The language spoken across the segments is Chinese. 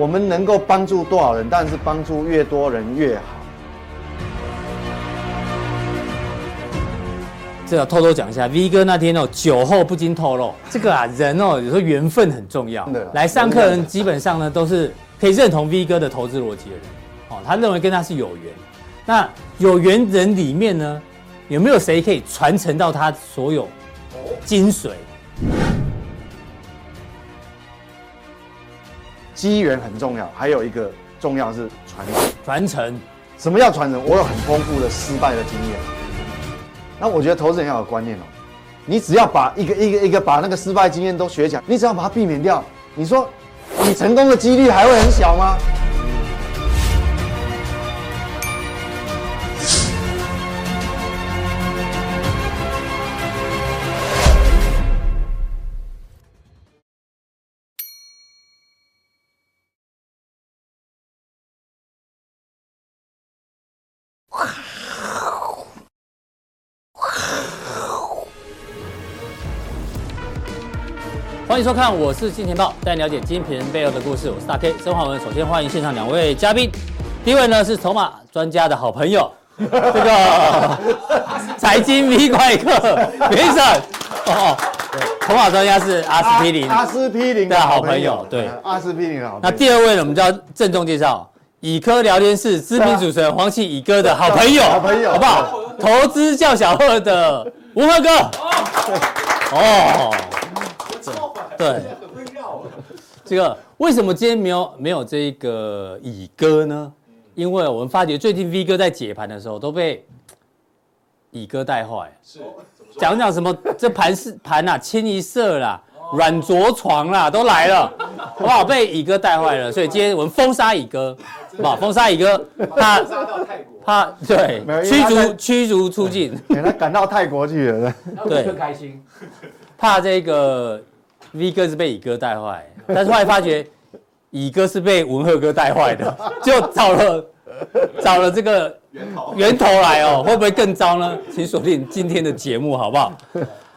我们能够帮助多少人，但是帮助越多人越好。这要偷偷讲一下，V 哥那天哦，酒后不经透露，这个啊人哦，有时候缘分很重要。来上课人基本上呢都是可以认同 V 哥的投资逻辑的人，哦，他认为跟他是有缘。那有缘人里面呢，有没有谁可以传承到他所有精髓？机缘很重要，还有一个重要是传承。传承，什么叫传承？我有很丰富的失败的经验。那我觉得投资人要有观念哦，你只要把一个一个一个把那个失败经验都学起来，你只要把它避免掉，你说你成功的几率还会很小吗？欢迎收看，我是金钱豹，带你了解精品人背后的故事。我是大 K 曾焕文。首先欢迎现场两位嘉宾，第一位呢是筹码专家的好朋友，这个财经 V 怪客 Vincent 哦，筹码专家是阿司匹林，阿司匹林的好朋友，对，阿司匹林的好朋友。那第二位呢，我们就要郑重介绍，乙科聊天室知名主持人黄奇乙哥的好朋友，好朋友，好不好？投资叫小贺的吴赫哥，哦。对，这个为什么今天没有没有这个乙哥呢？因为我们发觉最近 V 哥在解盘的时候都被乙哥带坏。是，讲讲什么这盘是盘啊，清一色啦，软着床啦，都来了，好不好？被乙哥带坏了，所以今天我们封杀乙哥，好不好？封杀乙哥，怕怕对，驱逐驱逐出境，给他赶到泰国去了，对，更开心，怕这个。V 哥是被乙哥带坏，但是后来发觉乙哥是被文赫哥带坏的，就找了找了这个源头源头来哦，会不会更糟呢？请锁定今天的节目好不好？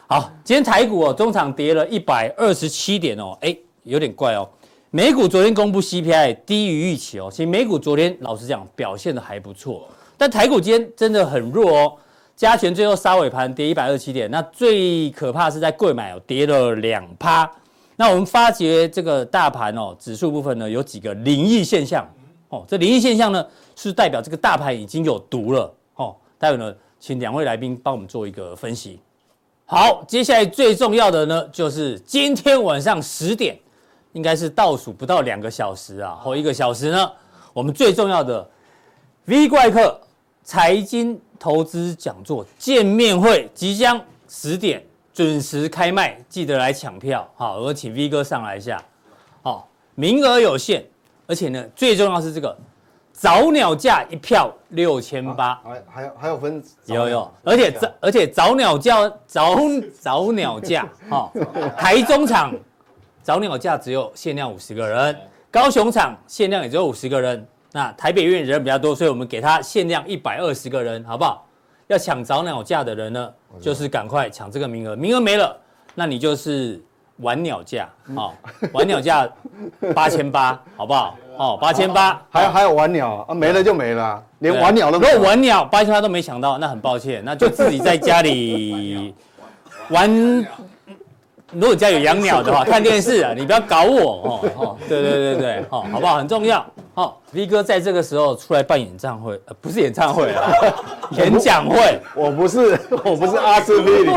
好，今天台股哦，中场跌了一百二十七点哦，哎，有点怪哦。美股昨天公布 CPI 低于预期哦，其实美股昨天老实讲表现的还不错，但台股今天真的很弱哦。加权最后杀尾盘跌一百二七点，那最可怕是在贵买哦跌了两趴。那我们发觉这个大盘哦指数部分呢有几个灵异现象哦，这灵异现象呢是代表这个大盘已经有毒了哦。待会呢请两位来宾帮我们做一个分析。好，接下来最重要的呢就是今天晚上十点，应该是倒数不到两个小时啊，后一个小时呢，我们最重要的 V 怪客财经。投资讲座见面会即将十点准时开卖，记得来抢票。好，我请 V 哥上来一下。好，名额有限，而且呢，最重要是这个早鸟价一票六千八，还还有还有分有有，而且早而且早鸟价早早鸟价，哈，台中场早鸟价只有限量五十个人，高雄场限量也只有五十个人。那台北院人比较多，所以我们给他限量一百二十个人，好不好？要抢早鸟价的人呢，就是赶快抢这个名额，名额没了，那你就是晚鸟价，好、哦，晚鸟价八千八，好不好？哦，八千八，还有还有晚鸟啊，没了就没了，连晚鸟都没。如果晚鸟八千八都没抢到，那很抱歉，那就自己在家里玩。如果家有养鸟的话，看电视啊，你不要搞我哦哦，对对对对，好，好不好？很重要。好，V 哥在这个时候出来办演唱会，呃，不是演唱会啊，演讲会。我不是，我不是阿司匹林，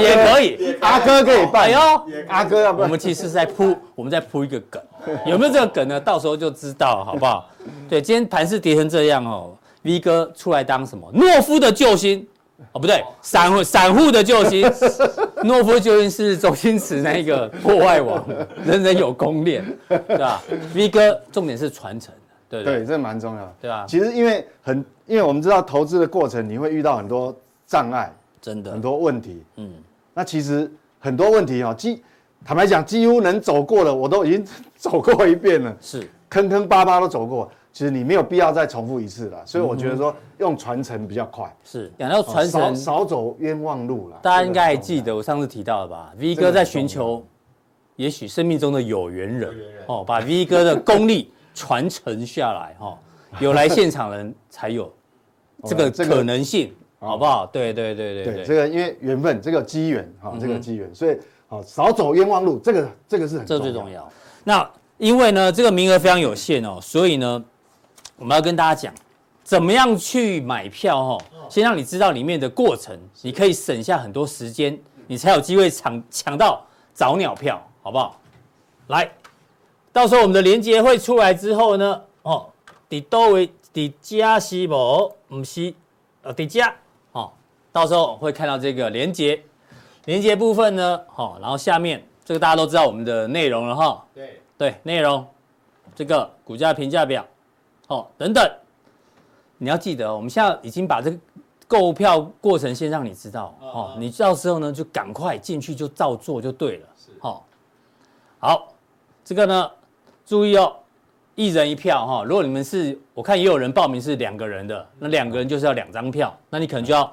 也可以，阿哥可以办。哎呦，阿哥要不，我们其实是在铺，我们在铺一个梗，有没有这个梗呢？到时候就知道，好不好？对，今天盘势跌成这样哦，V 哥出来当什么？懦夫的救星。哦，不对，散户散户的救星，懦夫救星是周星驰那个破坏王，人人有功练，对吧？V 哥重点是传承，对对，对，这蛮重要的，对吧？其实因为很，因为我们知道投资的过程，你会遇到很多障碍，真的。很多问题，嗯，那其实很多问题哦，几坦白讲，几乎能走过的，我都已经 走过一遍了，是。坑坑巴巴都走过。其实你没有必要再重复一次了，所以我觉得说用传承比较快。是讲到传承，少走冤枉路了。大家应该还记得我上次提到的吧？V 哥在寻求，也许生命中的有缘人哦，把 V 哥的功力传承下来哈，有来现场的人才有这个可能性，好不好？对对对对对，这个因为缘分，这个机缘哈，这个机缘，所以好少走冤枉路，这个这个是很这最重要。那因为呢，这个名额非常有限哦，所以呢，我们要跟大家讲，怎么样去买票哈？先让你知道里面的过程，你可以省下很多时间，你才有机会抢抢到早鸟票，好不好？来，到时候我们的连接会出来之后呢，哦，底多维底加西博唔西，呃，底加，哦，到时候会看到这个连接，连接部分呢，好，然后下面这个大家都知道我们的内容了哈，对。对，内容，这个股价评价表，哦，等等，你要记得，我们现在已经把这个购票过程先让你知道，哦，你到时候呢就赶快进去就照做就对了，是，好，好，这个呢，注意哦，一人一票哈，如果你们是，我看也有人报名是两个人的，那两个人就是要两张票，那你可能就要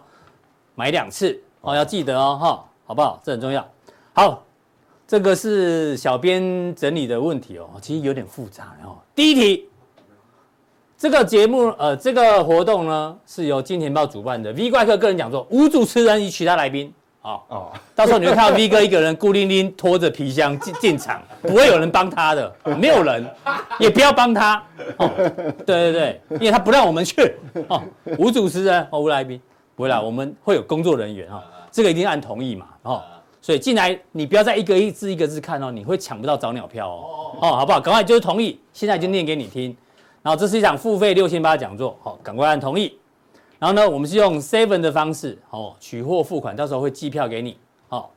买两次，哦，要记得哦，哈，好不好？这很重要，好。这个是小编整理的问题哦，其实有点复杂哦。第一题，这个节目呃，这个活动呢是由金钱豹主办的，V 怪客个人讲座，无主持人与其他来宾。哦哦，到时候你会看到 V 哥一个人孤零零拖着皮箱进进场，不会有人帮他的，没有人，也不要帮他。哦，对对对，因为他不让我们去。哦，无主持人哦，无来宾，不会啦，我们会有工作人员哈，这个一定按同意嘛。哦。所以进来，你不要再一个一字一个字看哦，你会抢不到早鸟票哦。哦，好不好？赶快就是同意，现在就念给你听。然后这是一场付费六千八讲座，好，赶快按同意。然后呢，我们是用 Seven 的方式，哦，取货付款，到时候会寄票给你。好，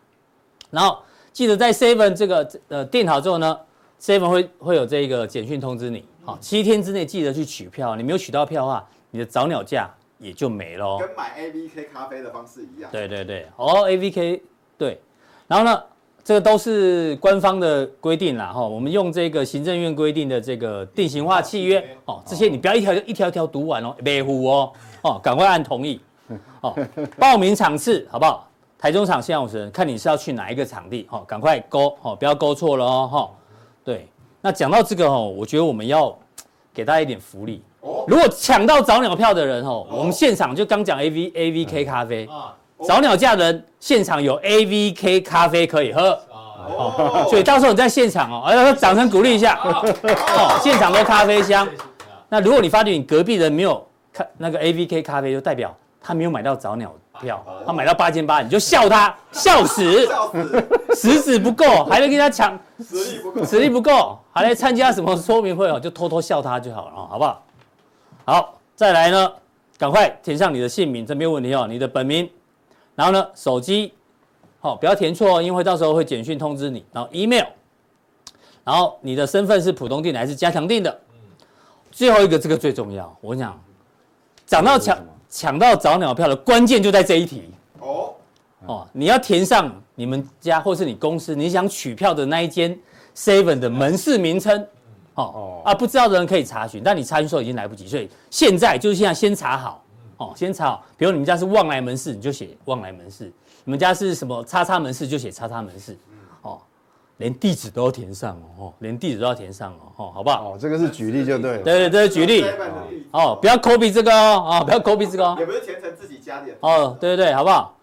然后记得在 Seven 这个呃订好之后呢，Seven 会会有这个简讯通知你。好，七天之内记得去取票，你没有取到票的话，你的早鸟价也就没了。跟买 AVK 咖啡的方式一样。对对对，哦，AVK 对。然后呢，这个都是官方的规定啦，哈，我们用这个行政院规定的这个定型化契约，哦，这些你不要一条一条一条读完哦，别胡哦，哦，赶快按同意，哦，报名场次好不好？台中场现场五十人，看你是要去哪一个场地，哦，赶快勾，哦，不要勾错了哦，哈，对，那讲到这个哦，我觉得我们要给大家一点福利，如果抢到早鸟票的人哦，我们现场就刚讲 A V A V K 咖啡。早鸟价人现场有 AVK 咖啡可以喝。哦，所以到时候你在现场哦，哎，掌声鼓励一下。哦，现场都咖啡香。那如果你发觉你隔壁人没有看那个 AVK 咖啡，就代表他没有买到早鸟票，他买到八千八，你就笑他笑死，食指不够，还能跟他抢实力不够，实力不够，还来参加什么说明会哦，就偷偷笑他就好了哦，好不好？好，再来呢，赶快填上你的姓名，这没有问题哦，你的本名。然后呢，手机，好，不要填错哦，因为到时候会简讯通知你。然后 email，然后你的身份是普通订还是加强订的？最后一个这个最重要，我跟你讲，讲到抢抢到早鸟票的关键就在这一题哦哦，你要填上你们家或是你公司你想取票的那一间 seven 的门市名称，哦啊，不知道的人可以查询，但你查询时候已经来不及，所以现在就是现在先查好。哦，先查好，比如你们家是旺来门市，你就写旺来门市；你们家是什么叉叉门市，就写叉叉门市。哦，连地址都要填上哦，连地址都要填上哦，哦，好不好？哦，这个是举例就对了。对对，这是举例。哦，不要 copy 这个哦，啊，不要 copy 这个哦。也不是填成自己家的。哦，对对对，好不好？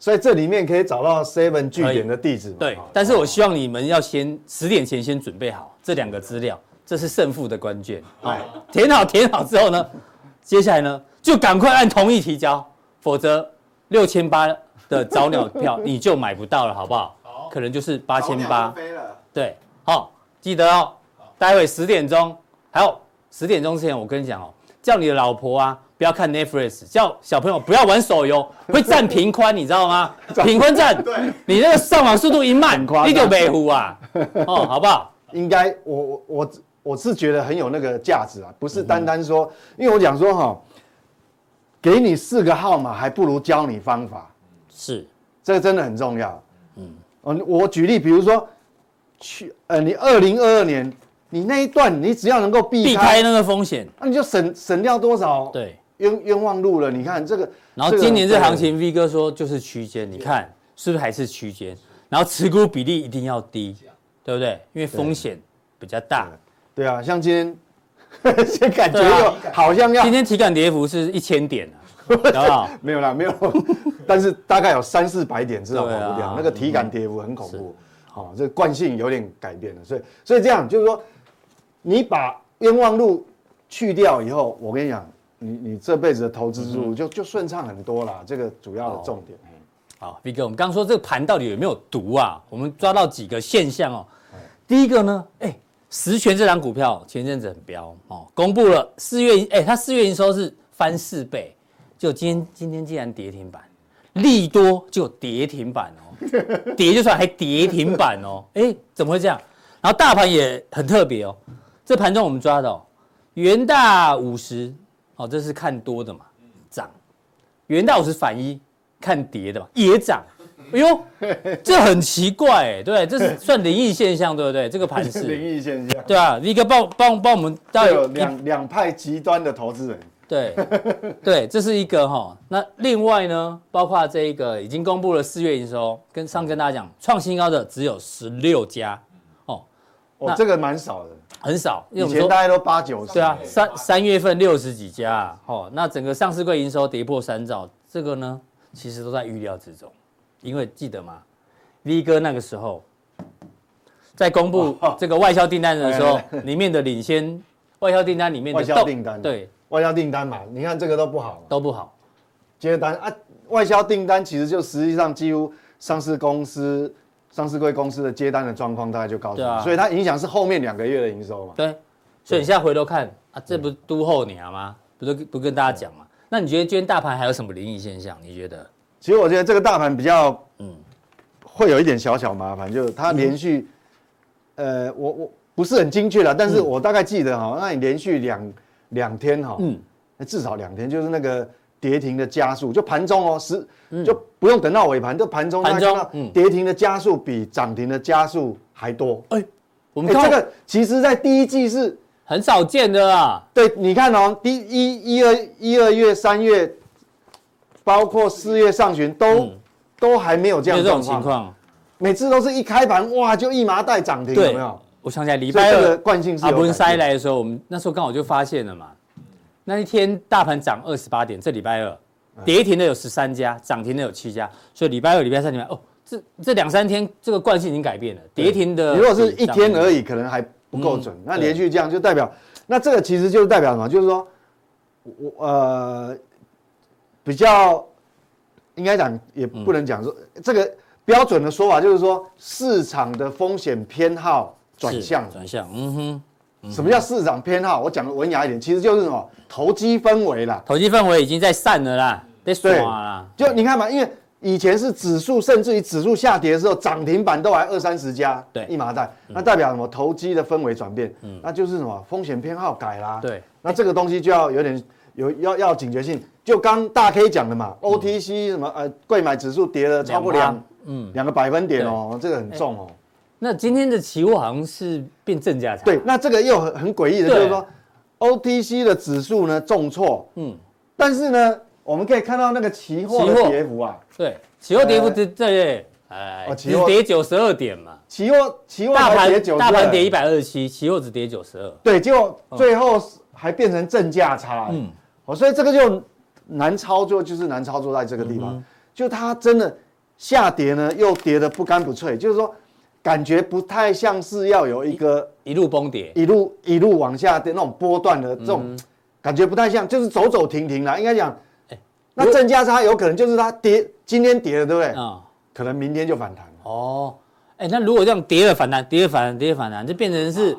所以这里面可以找到 seven 据点的地址。对，但是我希望你们要先十点前先准备好这两个资料，这是胜负的关键。哦，填好填好之后呢，接下来呢？就赶快按同意提交，否则六千八的早鸟票你就买不到了，好不好？好，可能就是八千八。对，好，记得哦。待会十点钟，还有十点钟之前，我跟你讲哦，叫你的老婆啊，不要看 Netflix，叫小朋友不要玩手游，会占频宽，你知道吗？频宽占，对，你那个上网速度一慢，你就没糊啊。哦，好不好？应该，我我我我是觉得很有那个价值啊，不是单单说，因为我讲说哈。给你四个号码，还不如教你方法。是，这个真的很重要。嗯，我举例，比如说，去呃，你二零二二年，你那一段，你只要能够避开避开那个风险，那你就省省掉多少对冤冤枉路了。你看这个，然后今年这行情，V 哥说就是区间，你看是不是还是区间？然后持股比例一定要低，对不对？因为风险比较大。对啊，像今天 先感觉又好像要今天体感跌幅是一千点啊？没有啦，没有，但是大概有三四百点至少跑不掉，那个体感跌幅很恐怖。好，这个惯性有点改变了，所以所以这样就是说，你把冤枉路去掉以后，我跟你讲，你你这辈子的投资之路就就顺畅很多啦。这个主要的重点。好，V 哥，我们刚刚说这个盘到底有没有毒啊？我们抓到几个现象哦。第一个呢，哎，十全这档股票前阵子很飙哦，公布了四月，哎，它四月营收是翻四倍，就今天今天竟然跌停板，利多就跌停板哦。跌就算，还跌停板哦，哎，怎么会这样？然后大盘也很特别哦，这盘中我们抓到元大五十，哦，这是看多的嘛，涨，元大五十反一看跌的嘛，也涨，哎呦，这很奇怪哎，对，这是 算灵异现象，对不对？这个盘是 灵异现象，对啊一个帮帮帮我们到有两两派极端的投资人。对，对，这是一个哈。那另外呢，包括这一个已经公布了四月营收，跟上跟大家讲，创新高的只有十六家，哦，哦，这个蛮少的，很少。以前大概都八九十。对啊，三三月份六十几家，哦，那整个上市柜营收跌破三兆，这个呢，其实都在预料之中，因为记得吗？V 哥那个时候在公布这个外销订单的时候，里面的领先外销订单里面的外销订单对。外销订单嘛，你看这个都不好，都不好。接单啊，外销订单其实就实际上几乎上市公司、上市贵公司的接单的状况大概就告诉你，啊、所以它影响是后面两个月的营收嘛。对，所以你现在回头看啊，这不都后年吗？不是不跟大家讲嘛？那你觉得今天大盘还有什么灵异现象？你觉得？其实我觉得这个大盘比较，嗯，会有一点小小麻烦，就是它连续，嗯、呃，我我不是很精确了，但是我大概记得哈，那你连续两。两天哈，嗯，那至少两天，就是那个跌停的加速，就盘中哦，十就不用等到尾盘，就盘中盘中跌停的加速比涨停的加速还多。哎，我们这个其实在第一季是很少见的啊。对，你看哦，第一一二一二月、三月，包括四月上旬都都还没有这样这种情况，每次都是一开盘哇就一麻袋涨停，有没有？我想起来礼拜二惯性是阿文塞来的时候，我们那时候刚好就发现了嘛。那一天大盘涨二十八点，这礼拜二。跌停的有十三家，涨停的有七家，所以礼拜二、礼拜三、礼拜哦，这这两三天这个惯性已经改变了。跌停的，如果是一天而已，可能还不够准。那连续这样就代表，那这个其实就是代表什么？就是说，我呃比较应该讲，也不能讲说这个标准的说法，就是说市场的风险偏好。转向，转向，嗯哼，什么叫市场偏好？我讲的文雅一点，其实就是什么投机氛围啦。投机氛围已经在散了啦，在耍啦。就你看嘛，因为以前是指数，甚至于指数下跌的时候，涨停板都还二三十家，对，一麻袋，那代表什么？投机的氛围转变，嗯，那就是什么？风险偏好改啦。对，那这个东西就要有点有要要警觉性。就刚大 K 讲的嘛，OTC 什么呃，贵买指数跌了超过两嗯。两个百分点哦，这个很重哦。那今天的期货好像是变正价差。对，那这个又很很诡异的，就是说，OTC 的指数呢重挫，嗯，但是呢，我们可以看到那个期货的跌幅啊，对，期货跌幅对对，哎，只跌九十二点嘛，期货期货大盘大盘跌一百二十七，期货只跌九十二，对，结果最后还变成正价差，嗯，哦，所以这个就难操作，就是难操作在这个地方，就它真的下跌呢，又跌得不干不脆，就是说。感觉不太像是要有一个一路崩跌，一路一路往下跌那种波段的这种感觉不太像，就是走走停停啦。应该讲，那正价差有可能就是它跌，今天跌了，对不对？啊，可能明天就反弹。哦，哎，那如果这样跌了反弹，跌了反弹，跌了反弹，就变成是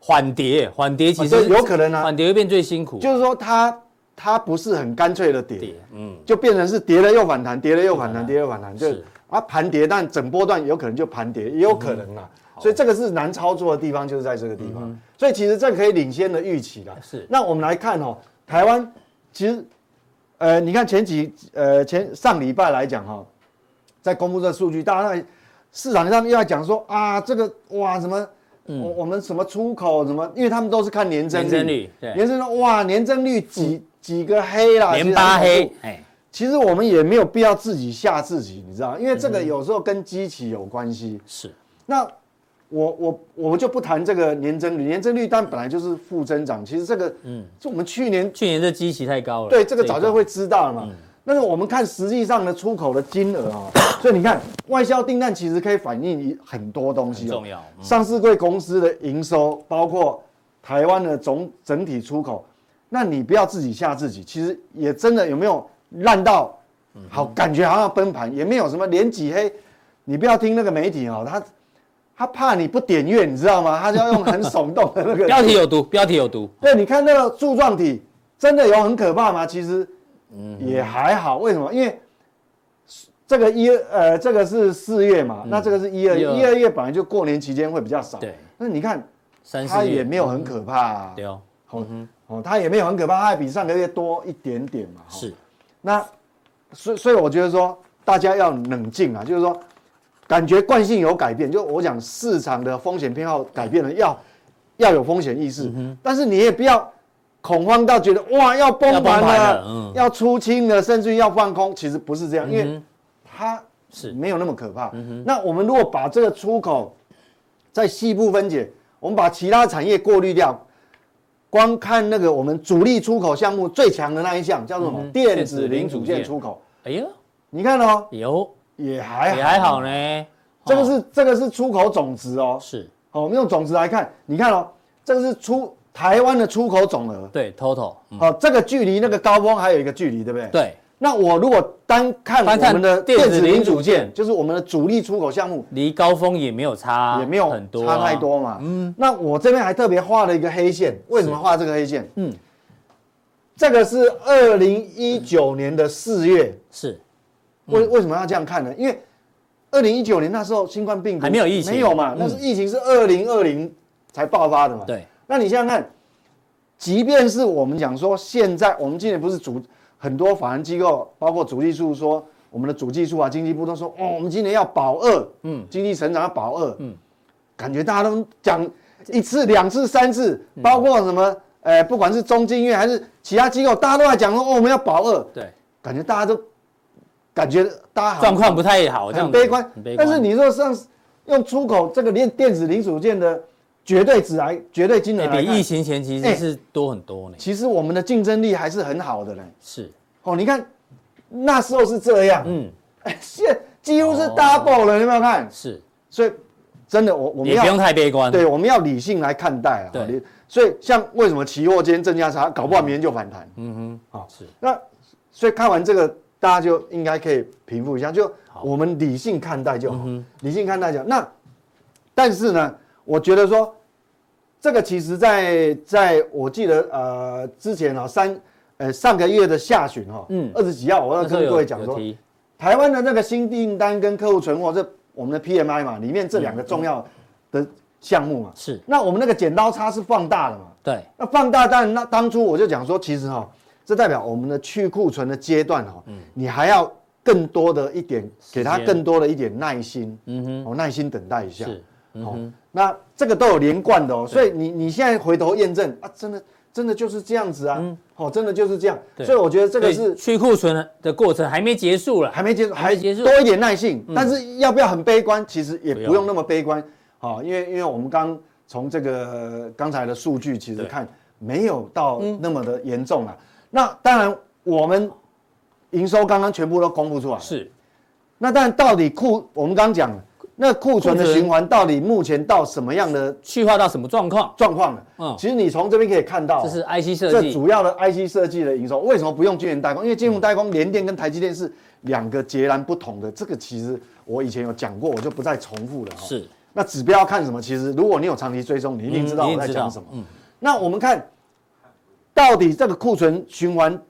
缓跌，缓跌其实有可能啊，缓跌会变最辛苦。就是说它它不是很干脆的跌，嗯，就变成是跌了又反弹，跌了又反弹，跌了又反弹，就。啊，盘跌，但整波段有可能就盘跌，也有可能啦。嗯、所以这个是难操作的地方，就是在这个地方。嗯、所以其实这可以领先的预期啦。是。那我们来看哦，台湾其实，呃，你看前几呃前上礼拜来讲哈，在公布这个数据，大家在市场上又在讲说啊，这个哇什么，我、嗯、我们什么出口什么，因为他们都是看年增率，年增率，对，年增率哇，年增率几、嗯、几个黑啦，连八黑，哎。其实我们也没有必要自己吓自己，你知道，因为这个有时候跟基期有关系。是，那我我我们就不谈这个年增率，年增率但本来就是负增长。其实这个，嗯，就我们去年去年的基期太高了，对，这个早就会知道了嘛。但是我们看实际上的出口的金额啊，所以你看外销订单其实可以反映很多东西，重要。上市柜公司的营收，包括台湾的总整体出口，那你不要自己吓自己，其实也真的有没有烂到好，感觉好像要崩盘，也没有什么连几黑。你不要听那个媒体哦，他他怕你不点阅，你知道吗？他就要用很耸动的那个 标题有毒，标题有毒。对，你看那个柱状体，真的有很可怕吗？其实也还好。为什么？因为这个一呃，这个是四月嘛，那这个是一二一二月本来就过年期间会比较少。对。那你看，它也没有很可怕。对哦。哦，它也没有很可怕，它还比上个月多一点点嘛。是。那所以所以我觉得说，大家要冷静啊，就是说。感觉惯性有改变，就我讲市场的风险偏好改变了，要要有风险意识，但是你也不要恐慌到觉得哇要崩盘了，要出清了，甚至于要放空，其实不是这样，因为它是没有那么可怕。那我们如果把这个出口在细部分解，我们把其他产业过滤掉，光看那个我们主力出口项目最强的那一项叫做什么？电子零组件出口。哎呦，你看哦，有。也还也还好呢，这个是这个是出口总值哦，是哦，我们用总值来看，你看哦，这个是出台湾的出口总额，对，total，好，这个距离那个高峰还有一个距离，对不对？对。那我如果单看我们的电子零组件，就是我们的主力出口项目，离高峰也没有差，也没有很多，差太多嘛。嗯。那我这边还特别画了一个黑线，为什么画这个黑线？嗯，这个是二零一九年的四月，是。为为什么要这样看呢？因为二零一九年那时候新冠病毒还没有疫情，没有嘛？那是疫情是二零二零才爆发的嘛？对。那你想想看，即便是我们讲说现在，我们今年不是主很多法人机构，包括主计处说，我们的主计处啊、经济部都说，哦，我们今年要保二，嗯，经济成长要保二，嗯，感觉大家都讲一次、两次、三次，包括什么，呃，不管是中金院还是其他机构，大家都在讲说，哦，我们要保二，对，感觉大家都。感觉大家状况不太好，很悲观。但是你说像用出口这个电电子零组件的绝对值来，绝对金额比疫情前其实是多很多呢。其实我们的竞争力还是很好的呢。是哦，你看那时候是这样，嗯，哎，现几乎是 double 了，你有没有看？是，所以真的我我们也不用太悲观，对，我们要理性来看待啊。对，所以像为什么期货今天正价差，搞不好明天就反弹。嗯哼，好是。那所以看完这个。大家就应该可以平复一下，就我们理性看待就好，嗯、理性看待就好。那但是呢，我觉得说这个其实在，在在我记得呃之前啊三呃上个月的下旬哈，嗯，二十几号我要跟各位讲说，台湾的那个新订单跟客户存货，这我们的 PMI 嘛，里面这两个重要的项目嘛，是、嗯。那我们那个剪刀差是放大了嘛？对。那放大，但那当初我就讲说，其实哈。这代表我们的去库存的阶段哈，你还要更多的一点，给他更多的一点耐心，嗯哼，哦，耐心等待一下，是，好，那这个都有连贯的哦，所以你你现在回头验证啊，真的真的就是这样子啊，哦，真的就是这样，所以我觉得这个是去库存的过程还没结束了，还没结束，还没结束，多一点耐性，但是要不要很悲观？其实也不用那么悲观，好，因为因为我们刚从这个刚才的数据其实看没有到那么的严重了。那当然，我们营收刚刚全部都公布出来。是，那当然，到底库我们刚刚讲，那库存的循环到底目前到什么样的去化到什么状况？状况了。嗯，其实你从这边可以看到，这是 IC 设计，这主要的 IC 设计的营收为什么不用晶圆代工？因为晶圆代工联电跟台积电是两个截然不同的。这个其实我以前有讲过，我就不再重复了。是，那指标看什么？其实如果你有长期追踪，你一定知道我在讲什么。嗯，那我们看。到底这个库存循环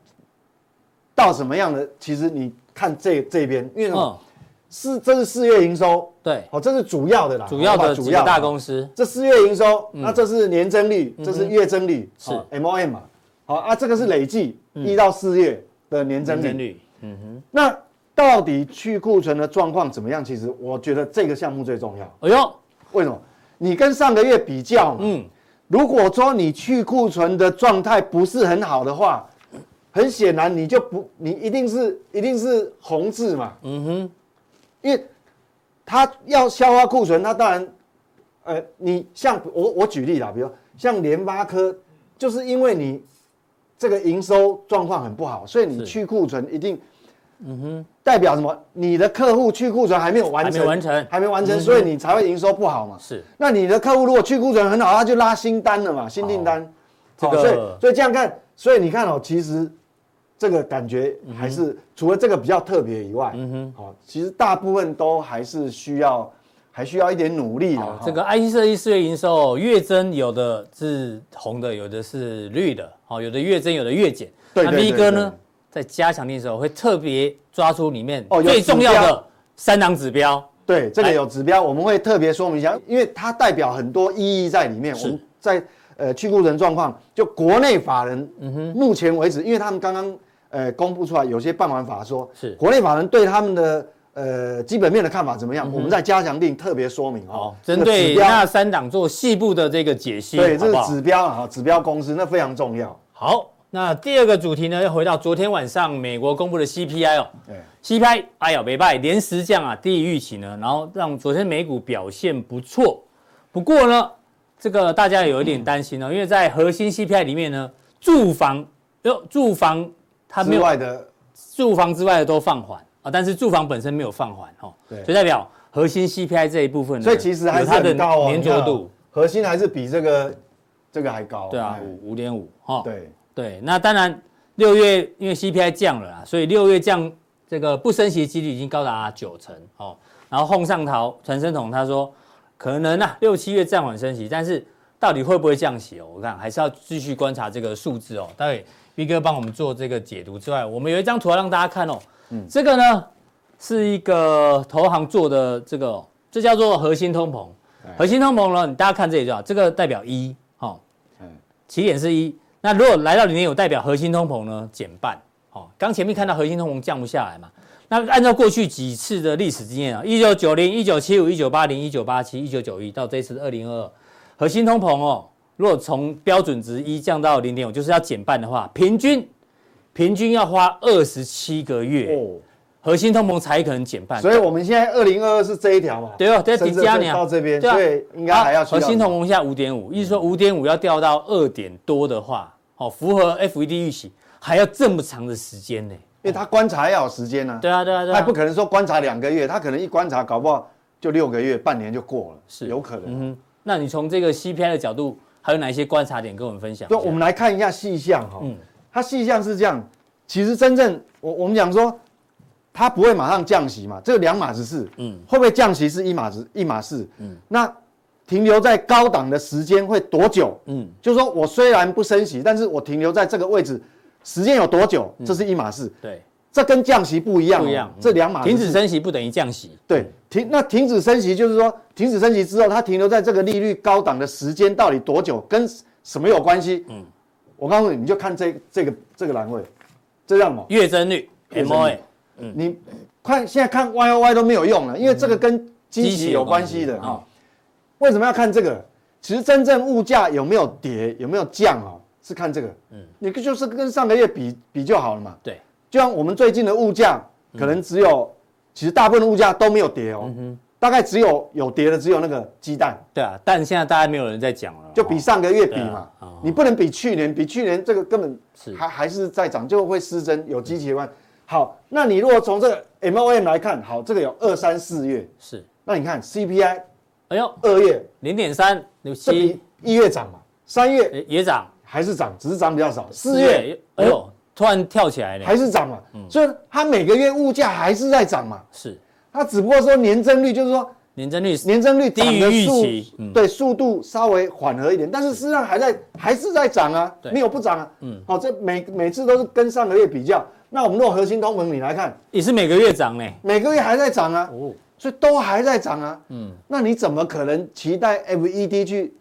到什么样的？其实你看这这边，因为什么？四这是四月营收，对，哦，这是主要的啦，主要的主要大公司。这四月营收，那这是年增率，这是月增率，是 MOM 嘛？好啊，这个是累计一到四月的年增率。嗯哼，那到底去库存的状况怎么样？其实我觉得这个项目最重要。哎呦，为什么？你跟上个月比较嘛，嗯。如果说你去库存的状态不是很好的话，很显然你就不，你一定是一定是红字嘛。嗯哼，因为他要消化库存，他当然，呃，你像我我举例啦，比如像联发科，就是因为你这个营收状况很不好，所以你去库存一定，嗯哼，代表什么？你的客户去库存还没有完成，还没完成，还没完成，所以你才会营收不好嘛。是，那你的客户如果去库存很好，他就拉新单了嘛，新订单。这个，所以所以这样看，所以你看哦，其实这个感觉还是除了这个比较特别以外，嗯哼，好，其实大部分都还是需要。还需要一点努力的！这个 IC 设计四月营收月增，有的是红的，有的是绿的，好，有的月增，有的月减。对，那 V 哥呢，在加强錠的时候会特别抓出里面最重要的三档指标。对，这个有指标，我们会特别说明一下，因为它代表很多意义在里面。我们在呃去库存状况，就国内法人，嗯哼，目前为止，因为他们刚刚呃公布出来，有些办完法说，是国内法人对他们的。呃，基本面的看法怎么样？嗯、我们在加强定特别说明哦，针对那三档做细部的这个解析。对，这是指标啊，指标公司那非常重要。好，那第二个主题呢，要回到昨天晚上美国公布的 CPI 哦。对，CPI 哎呀，没败，连十降啊，低于预期呢，然后让昨天美股表现不错。不过呢，这个大家有一点担心哦，嗯、因为在核心 CPI 里面呢，住房哟，住房它没有外的，住房之外的都放缓啊。但是住房本身没有放缓哦，对，所以代表核心 CPI 这一部分，所以其实还是很高哦，粘着度，核心还是比这个这个还高，对啊，五五点五哈，对对，那当然六月因为 CPI 降了啦，所以六月降这个不升息的几率已经高达九成哦，然后홍尚桃传声筒他说可能啊六七月暂缓升息，但是到底会不会降息哦？我看还是要继续观察这个数字哦。待会 V 哥帮我们做这个解读之外，我们有一张图要让大家看哦。嗯，这个呢是一个投行做的，这个这叫做核心通膨。核心通膨呢，你大家看这里就好，这个代表一，哦，起点是一。那如果来到零点五，代表核心通膨呢减半。哦，刚前面看到核心通膨降不下来嘛？那按照过去几次的历史经验啊，一九九零、一九七五、一九八零、一九八七、一九九一到这次二零二二，核心通膨哦，如果从标准值一降到零点五，就是要减半的话，平均。平均要花二十七个月，哦，核心通膨才可能减半。所以我们现在二零二二是这一条嘛？对哦，在底加你到这边，对，应该还要核心通膨现在五点五，意思说五点五要掉到二点多的话，哦，符合 FED 预期，还要这么长的时间呢？因为他观察要有时间呢。对啊，对啊，对啊，他不可能说观察两个月，他可能一观察搞不好就六个月、半年就过了，是有可能。嗯哼，那你从这个 CPI 的角度，还有哪一些观察点跟我们分享？对，我们来看一下细项哈。嗯，它细项是这样。其实真正我我们讲说，它不会马上降息嘛，这个两码子事。嗯，会不会降息是一码子一码事。嗯，那停留在高档的时间会多久？嗯，就是说我虽然不升息，但是我停留在这个位置时间有多久？这是一码事。对，这跟降息不一样。不一样，这两码。停止升息不等于降息。对，停那停止升息就是说停止升息之后，它停留在这个利率高档的时间到底多久？跟什么有关系？嗯，我告诉你，你就看这这个这个栏位。这样嘛，月增率，M O A，嗯，你看现在看 Y O Y 都没有用了，因为这个跟基期有关系的哈。为什么要看这个？其实真正物价有没有跌，有没有降啊？是看这个，嗯，你就是跟上个月比比就好了嘛。对，就像我们最近的物价，可能只有，其实大部分的物价都没有跌哦。大概只有有跌的，只有那个鸡蛋。对啊，但现在大家没有人在讲了，就比上个月比嘛。你不能比去年，比去年这个根本还还是在涨，就会失真，有机器人。好，那你如果从这个 MOM 来看，好，这个有二三四月。是，那你看 CPI，哎呦，二月。零点三，六七。一月涨嘛，三月也涨，还是涨，只是涨比较少。四月，哎呦，突然跳起来了，还是涨嘛，所以它每个月物价还是在涨嘛，是。它只不过说年增率，就是说年增率年增率低于预期，对，速度稍微缓和一点，但是实际上还在还是在涨啊，没有不涨啊。嗯，好，这每每次都是跟上个月比较。那我们如果核心通膨你来看，也是每个月涨呢，每个月还在涨啊。哦，所以都还在涨啊。嗯，那你怎么可能期待 FED 去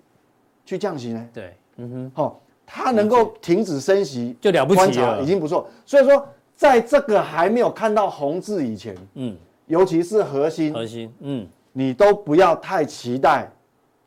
去降息呢？对，嗯哼，好，它能够停止升息就了不起了，已经不错。所以说，在这个还没有看到红字以前，嗯。尤其是核心，核心，嗯，你都不要太期待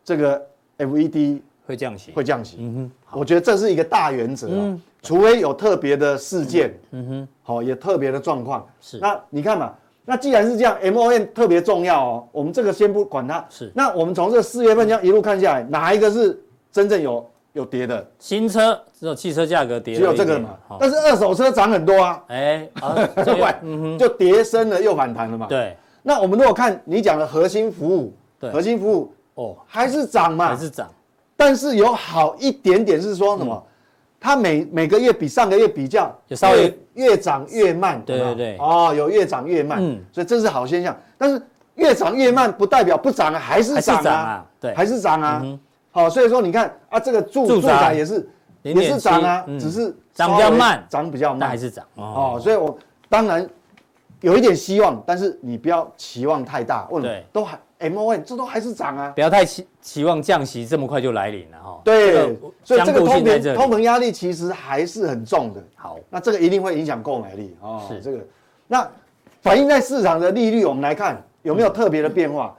这个 FED 会降息，会降息。嗯哼，我觉得这是一个大原则，嗯，除非有特别的事件，嗯哼，好，也特别的状况。是，那你看嘛，那既然是这样，MON 特别重要哦。我们这个先不管它。是。那我们从这四月份这样一路看下来，哪一个是真正有有跌的？新车只有汽车价格跌，只有这个嘛。但是二手车涨很多啊。哎，嗯就跌升了又反弹了嘛。对。那我们如果看你讲的核心服务，对，核心服务哦还是涨嘛，还是涨。但是有好一点点是说什么？它每每个月比上个月比较，有稍微越涨越慢。对对对，哦，有越涨越慢，嗯，所以这是好现象。但是越涨越慢不代表不涨啊，还是涨啊，对，还是涨啊。好，所以说你看啊，这个住住宅也是也是涨啊，只是涨比较慢，涨比较慢，还是涨哦。所以我当然有一点希望，但是你不要期望太大。问对，都还。M O N 这都还是涨啊，不要太期期望降息这么快就来临了哈。对，所以这个通膨通膨压力其实还是很重的。好，那这个一定会影响购买力哦。是这个，那反映在市场的利率，我们来看有没有特别的变化。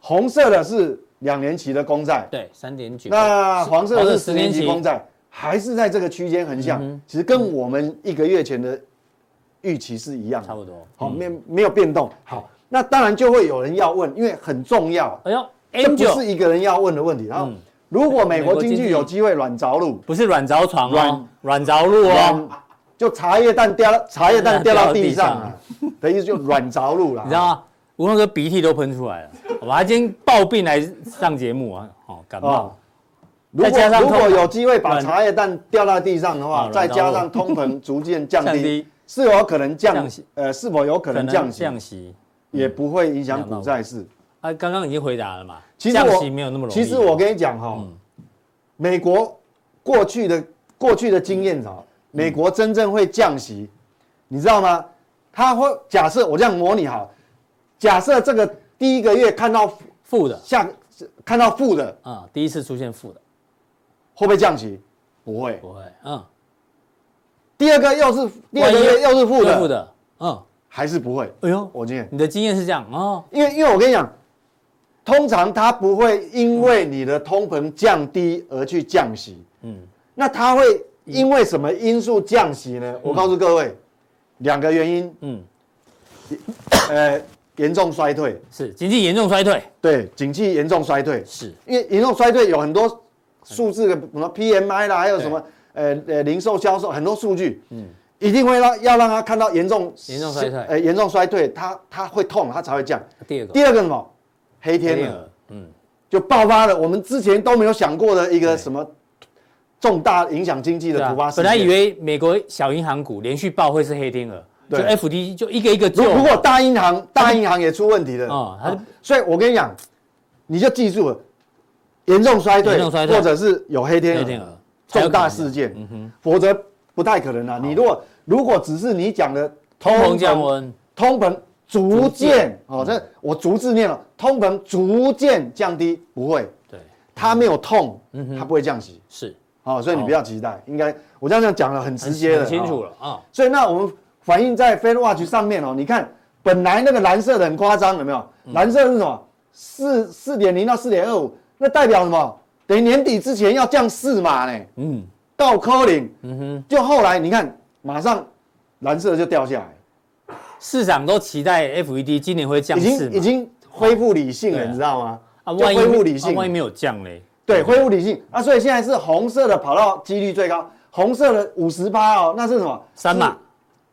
红色的是两年期的公债，对，三点九。那黄色的是十年期公债，还是在这个区间横向，其实跟我们一个月前的预期是一样，差不多。好，没没有变动。好。那当然就会有人要问，因为很重要。哎呦，这不是一个人要问的问题。然后，如果美国经济有机会软着陆，不是软着床哦，软着陆哦，就茶叶蛋掉茶叶蛋掉到地上啊，的意思就软着陆了。你知道吗？吴龙哥鼻涕都喷出来了，我还今天抱病来上节目啊，哦，感冒。如果如果有机会把茶叶蛋掉到地上的话，再加上通膨 逐渐降低，是否有可能降息？呃，是否有可能降息？也不会影响股债市。啊，刚刚已经回答了嘛。其实我没有那么容易。其实我跟你讲哈，美国过去的过去的经验哈，美国真正会降息，你知道吗？他会假设我这样模拟哈，假设这个第一个月看到负的，下看到负的啊，第一次出现负的，会不会降息？不会，不会。嗯。第二个又是第二个月又是负的，负的，嗯。还是不会。哎呦，我经验，你的经验是这样哦。因为因为我跟你讲，通常它不会因为你的通膨降低而去降息。嗯，那它会因为什么因素降息呢？我告诉各位，两个原因。嗯，呃，严重衰退是经济严重衰退。对，经济严重衰退是因为严重衰退有很多数字的，什么 PMI 啦，还有什么呃呃零售销售很多数据。嗯。一定会让要让他看到严重严重衰退，呃，严重衰退，他他会痛，他才会降。第二个，第二个什么？黑天鹅，嗯，就爆发了，我们之前都没有想过的一个什么重大影响经济的突发事件。本来以为美国小银行股连续爆会是黑天鹅，就 FD 就一个一个做。如果大银行大银行也出问题了，啊，所以我跟你讲，你就记住了，严重衰退，或者是有黑天鹅，重大事件，否则不太可能啊。你如果如果只是你讲的通膨降温，通膨逐渐哦，这我逐字念了，通膨逐渐降低，不会，对，它没有痛，它不会降息，是，哦，所以你不要期待，应该我这样讲了很直接的，很清楚了啊。所以那我们反映在 FedWatch 上面哦，你看本来那个蓝色的很夸张，有没有？蓝色是什么？四四点零到四点二五，那代表什么？等于年底之前要降四码呢？嗯，到扣零，嗯哼，就后来你看。马上蓝色就掉下来，市场都期待 FED 今年会降四，已经已经恢复理性了，你知道吗？啊，万一恢复理性，万一没有降嘞？对，恢复理性啊，所以现在是红色的跑到几率最高，红色的五十八哦，那是什么？三码，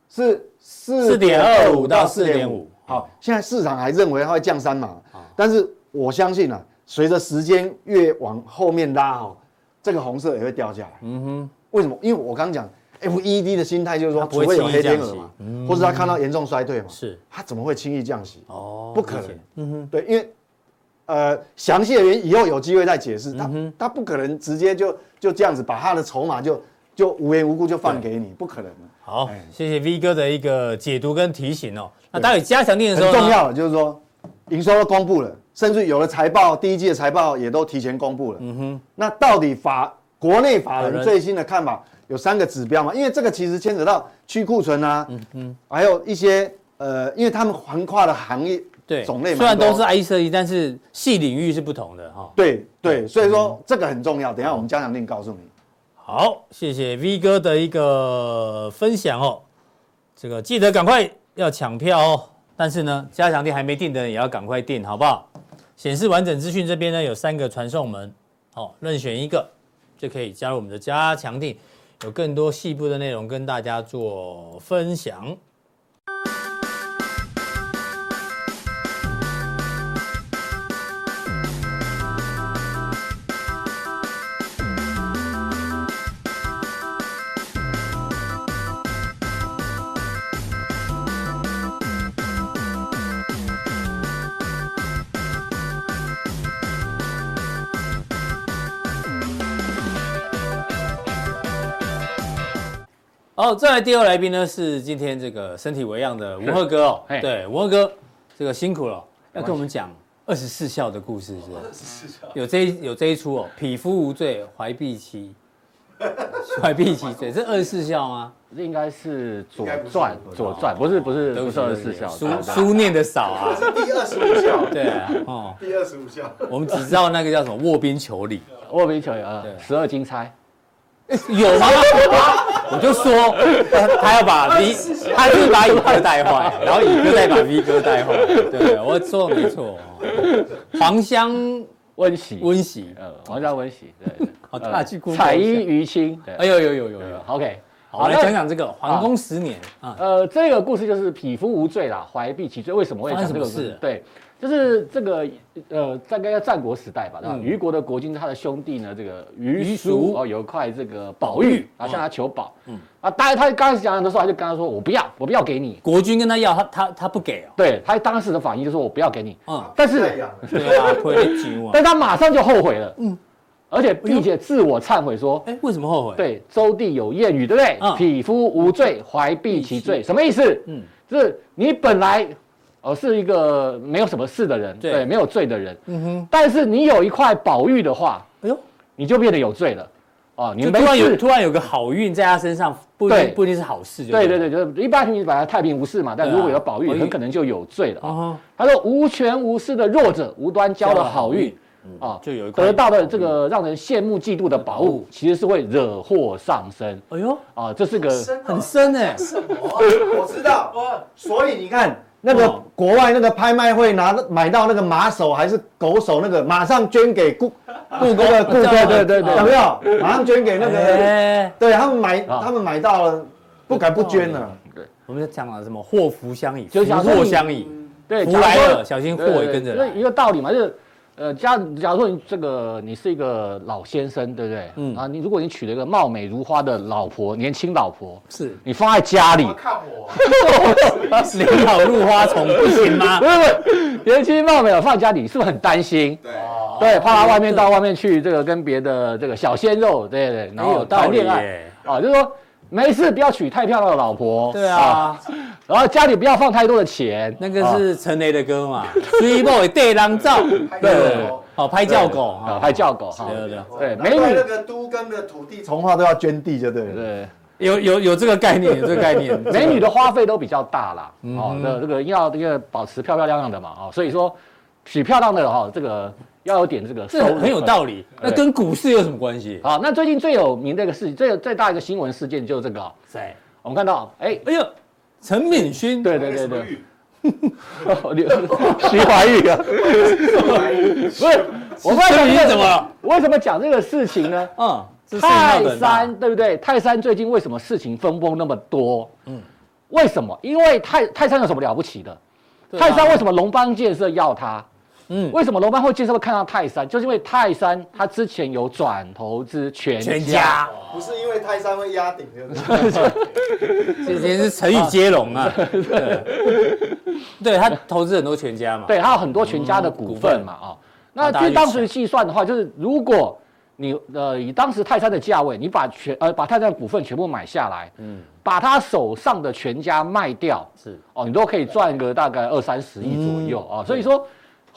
是四点二五到四点五。好，现在市场还认为它会降三码，但是我相信啊，随着时间越往后面拉哦，这个红色也会掉下来。嗯哼，为什么？因为我刚刚讲。F E D 的心态就是说，不会有黑天鹅嘛，或者他看到严重衰退嘛，是，他怎么会轻易降息？哦，不可能。嗯哼，对，因为呃，详细的原因以后有机会再解释。他他不可能直接就就这样子把他的筹码就就无缘无故就放给你，不可能。好，谢谢 V 哥的一个解读跟提醒哦。那待会加强錠的时候，很重要的就是说，营收都公布了，甚至有了财报第一季的财报也都提前公布了。嗯哼，那到底法国内法人最新的看法？有三个指标嘛？因为这个其实牵扯到去库存啊，嗯嗯，还有一些呃，因为他们横跨的行业对种类嘛，虽然都是 IC 设计，但是细领域是不同的哈。对对，所以说这个很重要。等一下我们加强錠告诉你。好，谢谢 V 哥的一个分享哦。这个记得赶快要抢票哦。但是呢，加强地还没订的也要赶快订，好不好？显示完整资讯这边呢有三个传送门，好，任选一个就可以加入我们的加强地，有更多细部的内容跟大家做分享。好，再来第二来宾呢是今天这个身体为恙的吴赫哥哦，对，吴赫哥这个辛苦了，要跟我们讲二十四孝的故事是吧？二十四孝。有这一有这一出哦，匹夫无罪，怀璧其 怀璧其罪，这二十四孝吗？这应该是左传，左传。不是不是不是二十四孝，书书念的少啊，是第二十五孝，对啊，哦，第二十五孝，我们只知道那个叫什么卧冰求鲤，卧冰求鲤啊，十二金钗。有吗？我就说他要把 V，他就是把乙哥带坏，然后乙哥再把 V 哥带坏。对，我说的没错。黄香温习，温习，呃，黄香温习，对。好，大家去 Google 彩衣娱亲，哎呦呦呦呦呦，OK。好，来讲讲这个皇宫十年啊。呃，这个故事就是匹夫无罪啦，怀璧其罪。为什么会讲这个故事？对。就是这个呃，大概在战国时代吧，那虞国的国君他的兄弟呢，这个虞叔哦，有一块这个宝玉，然后向他求宝，嗯啊，当然他刚开始讲的时候，他就跟他说，我不要，我不要给你。国君跟他要，他他他不给哦。对，他当时的反应就说，我不要给你。嗯，但是对啊，但他马上就后悔了，嗯，而且并且自我忏悔说，哎，为什么后悔？对，周地有谚语，对不对？匹夫无罪，怀璧其罪，什么意思？嗯，就是你本来。而是一个没有什么事的人，对，没有罪的人。嗯哼。但是你有一块宝玉的话，哎呦，你就变得有罪了。哦，你突然有突然有个好运在他身上，不一定不一定是好事。对对对，就是一般你把他太平无事嘛，但如果有宝玉，很可能就有罪了。啊。他说无权无势的弱者，无端交了好运，啊，就有得到的这个让人羡慕嫉妒的宝物，其实是会惹祸上身。哎呦，啊，这是个很深哎。我知道，所以你看。那个国外那个拍卖会拿买到那个马首还是狗首那个，马上捐给故故宫的故宫，对对对，有没有？马上捐给那个，对他们买他们买到了，不敢不捐了。对，我们就讲了什么祸福相倚，福祸相倚，对，福来了小心祸也跟着来，一个道理嘛，就是。呃，假假如说你这个你是一个老先生，对不对？嗯啊，你如果你娶了一个貌美如花的老婆，年轻老婆，是你放在家里，看我，脸好入花丛 不行吗？不是不是，年轻貌美的放在家里，你是不是很担心？对，对，怕他外面到外面去这个跟别的这个小鲜肉，对对，然后谈恋爱啊，就是说。没事，不要娶太漂亮的老婆。对啊，然后家里不要放太多的钱。那个是陈雷的歌嘛，《追梦对狼照》。对，好拍叫狗，拍叫狗。对对对，美女那个都跟的土地从化都要捐地，就对对。有有有这个概念，有 这个概念。美女的花费都比较大啦。哦，那这个要这个保持漂漂亮亮的嘛，哦，所以说娶漂亮的哈，这个。要有点这个，这很有道理。那跟股市有什么关系？好，那最近最有名的一个事，最最大一个新闻事件就是这个。谁？我们看到，哎哎呦，陈敏勋。对对对对。徐怀钰 啊。不是，我问你怎么了？为什么讲这个事情呢？嗯，泰山对不对？泰山最近为什么事情风波那么多？嗯，为什么？因为泰泰山有什么了不起的？泰山为什么龙邦建设要他？嗯，为什么龙邦会介绍会看到泰山？就是因为泰山他之前有转投资全全家，不是因为泰山会压顶，就是这些是成语接龙啊。对，他投资很多全家嘛，对，他有很多全家的股份嘛啊。那据当时计算的话，就是如果你呃以当时泰山的价位，你把全呃把泰山的股份全部买下来，嗯，把他手上的全家卖掉，是。哦，你都可以赚个大概二三十亿左右啊。所以说。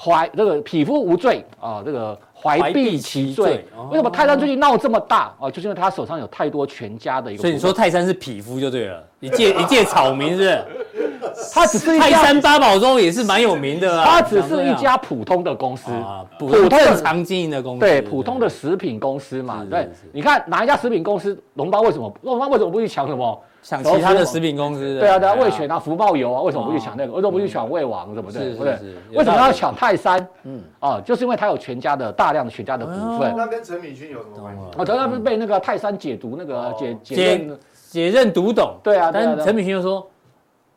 怀这个匹夫无罪啊，这个怀璧其罪。为什么泰山最近闹这么大啊？就是因为他手上有太多全家的一个。所以你说泰山是匹夫就对了，一介一介草民是不是？它只是一泰，山八宝粥也是蛮有名的啊。他只是一家普通的公司，啊，普普通常经营的公司，对普通的食品公司嘛。对是是是，你看哪一家食品公司，龙邦为什么？龙邦为什么不去抢什么？抢其他的食品公司的，对啊，对啊，味全啊，福茂油啊，为什么不去抢那个？为什么不去抢味王什么的？对不对？为什么要抢泰山？嗯，啊，就是因为他有全家的大量的全家的股份。那跟陈敏君有什么关系？哦，他不是被那个泰山解读那个解解解解任独董。对啊，但陈敏勋又说，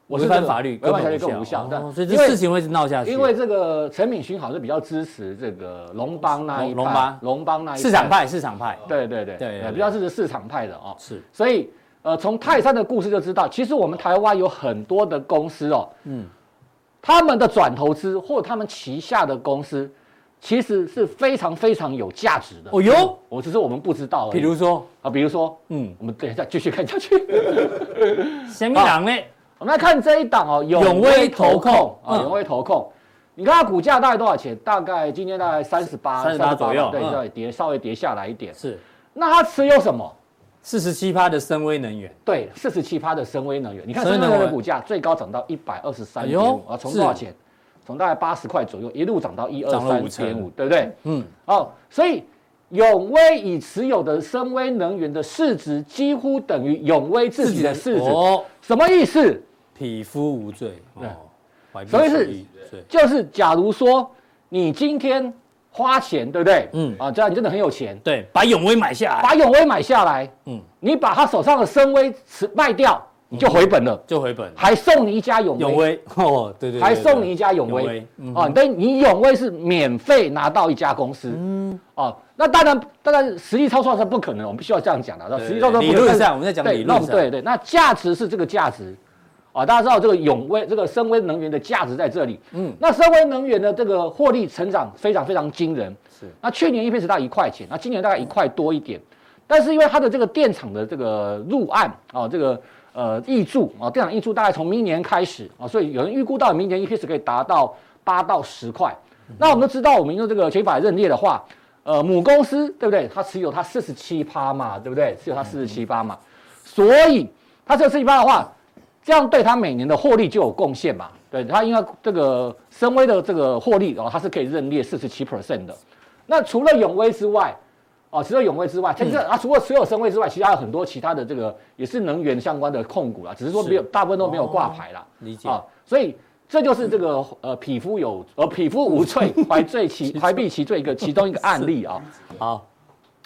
我违反法律，违反法律更无效。所以这事情会一直闹下去。因为这个陈敏勋好像是比较支持这个龙邦那一派，龙邦龙邦那一市场派，市场派。对对对对，比较支持市场派的哦。是，所以。呃，从泰山的故事就知道，其实我们台湾有很多的公司哦，嗯，他们的转投资或者他们旗下的公司，其实是非常非常有价值的。哦哟，我只是我们不知道。比如说啊，比如说，嗯，我们等一下继续看下去。什么档呢？我们来看这一档哦，永威投控啊，永威投控，你看它股价大概多少钱？大概今天大概三十八，三十八左右，对，稍微跌，稍微跌下来一点。是，那它持有什么？四十七趴的深威能源，对，四十七趴的深威能源，你看深威能源的股价最高涨到一百二十三点五啊，从多少钱？从大概八十块左右一路涨到一二三点五，对不对？嗯，哦，所以永威已持有的深威能源的市值几乎等于永威自己的市值，哦，什么意思？匹夫无罪，对，所以是就是假如说你今天。花钱对不对？嗯啊，这样你真的很有钱。对，把永威买下来，把永威买下来。嗯，你把他手上的深威持卖掉，你就回本了，就回本，还送你一家永威。永威哦，对对，还送你一家永威。哦，等于你永威是免费拿到一家公司。嗯，哦，那当然，当然实际操作是不可能，我们必须要这样讲的。实际操作理论上，我们在讲理论上，对对，那价值是这个价值。啊，大家知道这个永威这个深威能源的价值在这里。嗯，那深威能源的这个获利成长非常非常惊人。是，那去年 EPS 大概一块钱，那今年大概一块多一点。但是因为它的这个电厂的这个入岸啊，这个呃挹注啊，电厂挹注大概从明年开始啊，所以有人预估到明年 EPS 可以达到八到十块。那我们都知道，我们用这个权益法认列的话，呃，母公司对不对？它持有它四十七趴嘛，对不对？持有它四十七趴嘛，所以它这四十七趴的话。这样对它每年的获利就有贡献嘛？对它，因为这个深威的这个获利哦，它是可以认列四十七 percent 的。那除了永威之外，哦，除了永威之外，其实啊，除了持有深威之外，其实还有很多其他的这个也是能源相关的控股啦，只是说没有，大部分都没有挂牌啦。理解啊，所以这就是这个呃，匹夫有呃，匹夫无罪，怀罪其 怀璧其罪一个其中一个案例啊。好。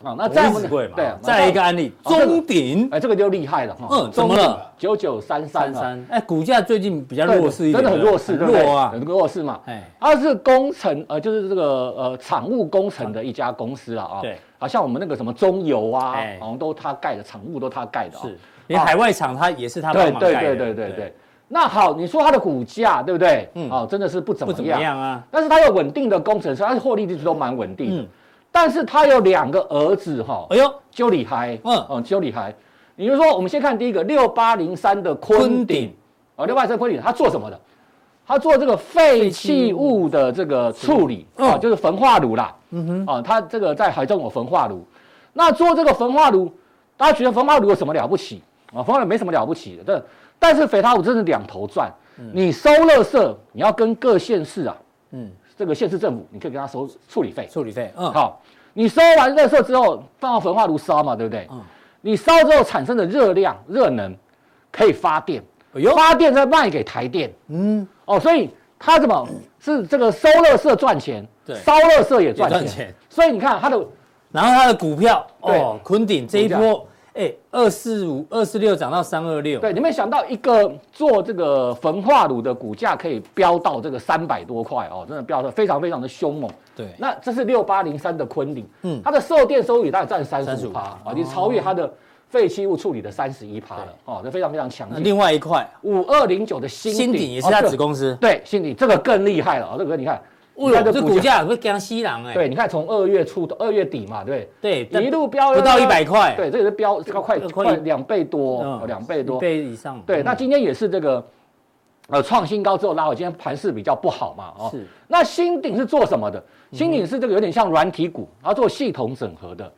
啊，那再一个案例，中鼎，哎，这个就厉害了哈。嗯，怎么了？九九三三三，哎，股价最近比较弱势一点，真的很弱势，弱啊，很弱势嘛。哎，它是工程，呃，就是这个呃，厂务工程的一家公司了啊。对，好像我们那个什么中油啊，好像都他盖的，厂务都他盖的啊。是，连海外厂它也是他帮忙盖的。对对对对对。那好，你说它的股价对不对？嗯，哦，真的是不怎么样啊。但是它有稳定的工程，所以它的获利一直都蛮稳定的。但是他有两个儿子哈，哎呦，就厉害，嗯，哦，就厉害。也就是说，我们先看第一个六八零三的昆鼎，啊，六八零三昆鼎，他做什么的？他做这个废弃物的这个处理，啊，就是焚化炉啦，嗯哼，啊，他这个在海中有焚化炉。那做这个焚化炉，大家觉得焚化炉有什么了不起？啊，焚化炉没什么了不起的，但。但是肥塔五真是两头赚，你收垃圾，你要跟各县市啊，嗯。这个县市政府，你可以跟他收处理费。处理费，嗯，好，你收完垃圾之后，放到焚化炉烧嘛，对不对？嗯，你烧之后产生的热量、热能可以发电，发电再卖给台电。嗯，哦，所以他怎么是这个收垃圾赚钱？对，烧垃圾也赚钱。所以你看他的，然后他的股票，哦，昆鼎这一波。哎，二四五二四六涨到三二六，对，你没想到一个做这个焚化炉的股价可以飙到这个三百多块哦，真的飙的非常非常的凶猛。对，那这是六八零三的昆鼎，嗯，它的售电收入也大概占三十五趴啊，已经超越它的废弃物处理的三十一趴了哦，这非常非常强劲。另外一块。五二零九的新新鼎也是它子公司，对，新鼎这个更厉害了啊，这个这股价会跟西郎哎，对，你看从二月初到二月底嘛，对对，一路飙不到一百块，对，这也是飙高快快两倍多，两倍多，一倍以上。对，那今天也是这个，呃，创新高之后拉回，今天盘势比较不好嘛，哦，是。那新鼎是做什么的？新鼎是这个有点像软体股，然后做系统整合的。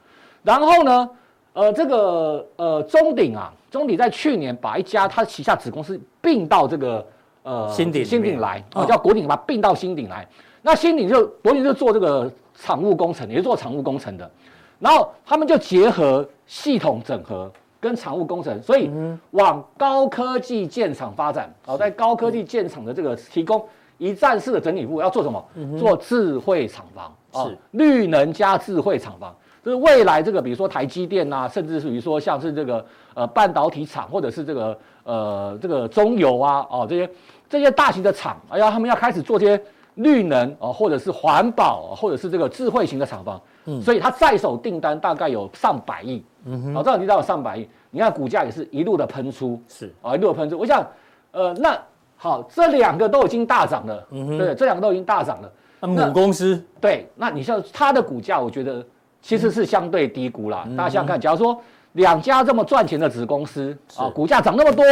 然后呢，呃，这个呃中鼎啊，中鼎在去年把一家它旗下子公司并到这个。呃新鼎新鼎来，哦，叫国鼎把它并到新鼎来。那新鼎就国鼎就做这个厂务工程，也是做厂务工程的。然后他们就结合系统整合跟厂务工程，所以往高科技建厂发展。好，在高科技建厂的这个提供一站式的整理服务，要做什么？做智慧厂房啊，绿能加智慧厂房，就是未来这个，比如说台积电啊，甚至是比如说像是这个呃半导体厂，或者是这个呃这个中油啊，哦这些这些大型的厂，哎呀，他们要开始做这些绿能啊，或者是环保，或者是这个智慧型的厂房。所以它在手订单大概有上百亿，嗯哼，哦，这样订单有上百亿，你看股价也是一路的喷出，是。啊，一路的喷出。我想，呃，那好，这两个都已经大涨了，嗯哼，对，这两个都已经大涨了。那母公司，对，那你像它的股价，我觉得其实是相对低估啦。大家想想看，假如说两家这么赚钱的子公司啊，股价涨那么多，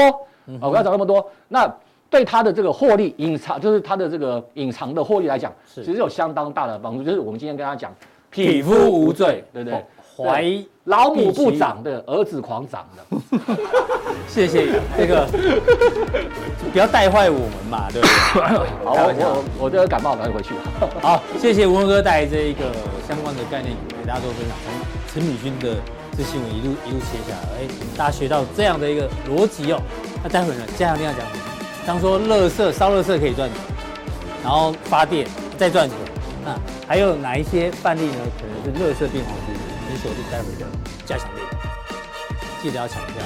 啊，股价涨那么多，那对它的这个获利隐藏，就是它的这个隐藏的获利来讲，其实有相当大的帮助。就是我们今天跟他讲。匹夫无罪，对不对？怀老母不长的儿子狂长的，谢谢这个，不要带坏我们嘛，对不对？好，我我我这个感冒赶紧回去。好，谢谢吴文哥带来这一个相关的概念给大家做分享。从陈敏君的这新闻一路一路切下来，哎，大家学到这样的一个逻辑哦。那待会儿呢，加强錠要讲像？说垃圾烧垃圾可以赚钱，然后发电再赚钱。那还有哪一些范例呢？可能是垃圾变黄金，你锁定待会的加强力，记得要抢票。